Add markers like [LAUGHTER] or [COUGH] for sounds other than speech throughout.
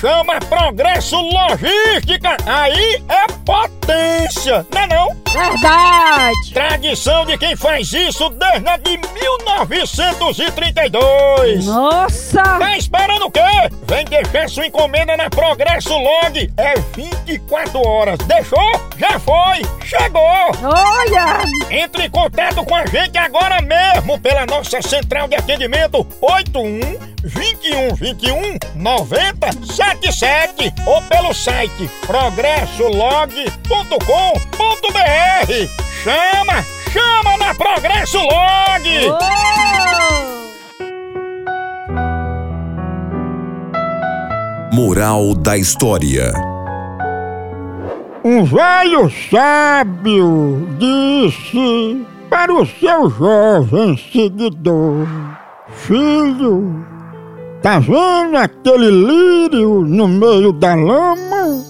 Chama, Progresso Logística. Aí é potência, não é não? Verdade! Tradição de quem faz isso desde de 1932. Nossa! Esperando o quê? Vem deixar sua encomenda na Progresso Log. É 24 horas. Deixou? Já foi. Chegou. Olha! Entre em contato com a gente agora mesmo pela nossa central de atendimento 81 21 21 90 77 ou pelo site progressolog.com.br. Chama, chama na Progresso Log. Oh! Moral da história. Um velho sábio disse para o seu jovem seguidor: Filho, tá vendo aquele lírio no meio da lama?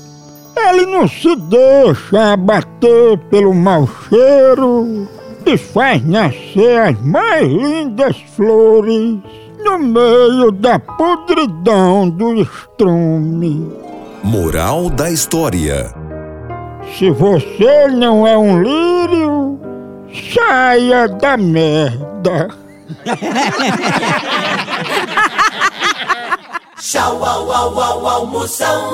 Ele não se deixa abater pelo mau cheiro e faz nascer as mais lindas flores no meio da podridão do estrume. Moral da história. Se você não é um lírio, saia da merda. [LAUGHS] Tchau, au, au, au, almoção.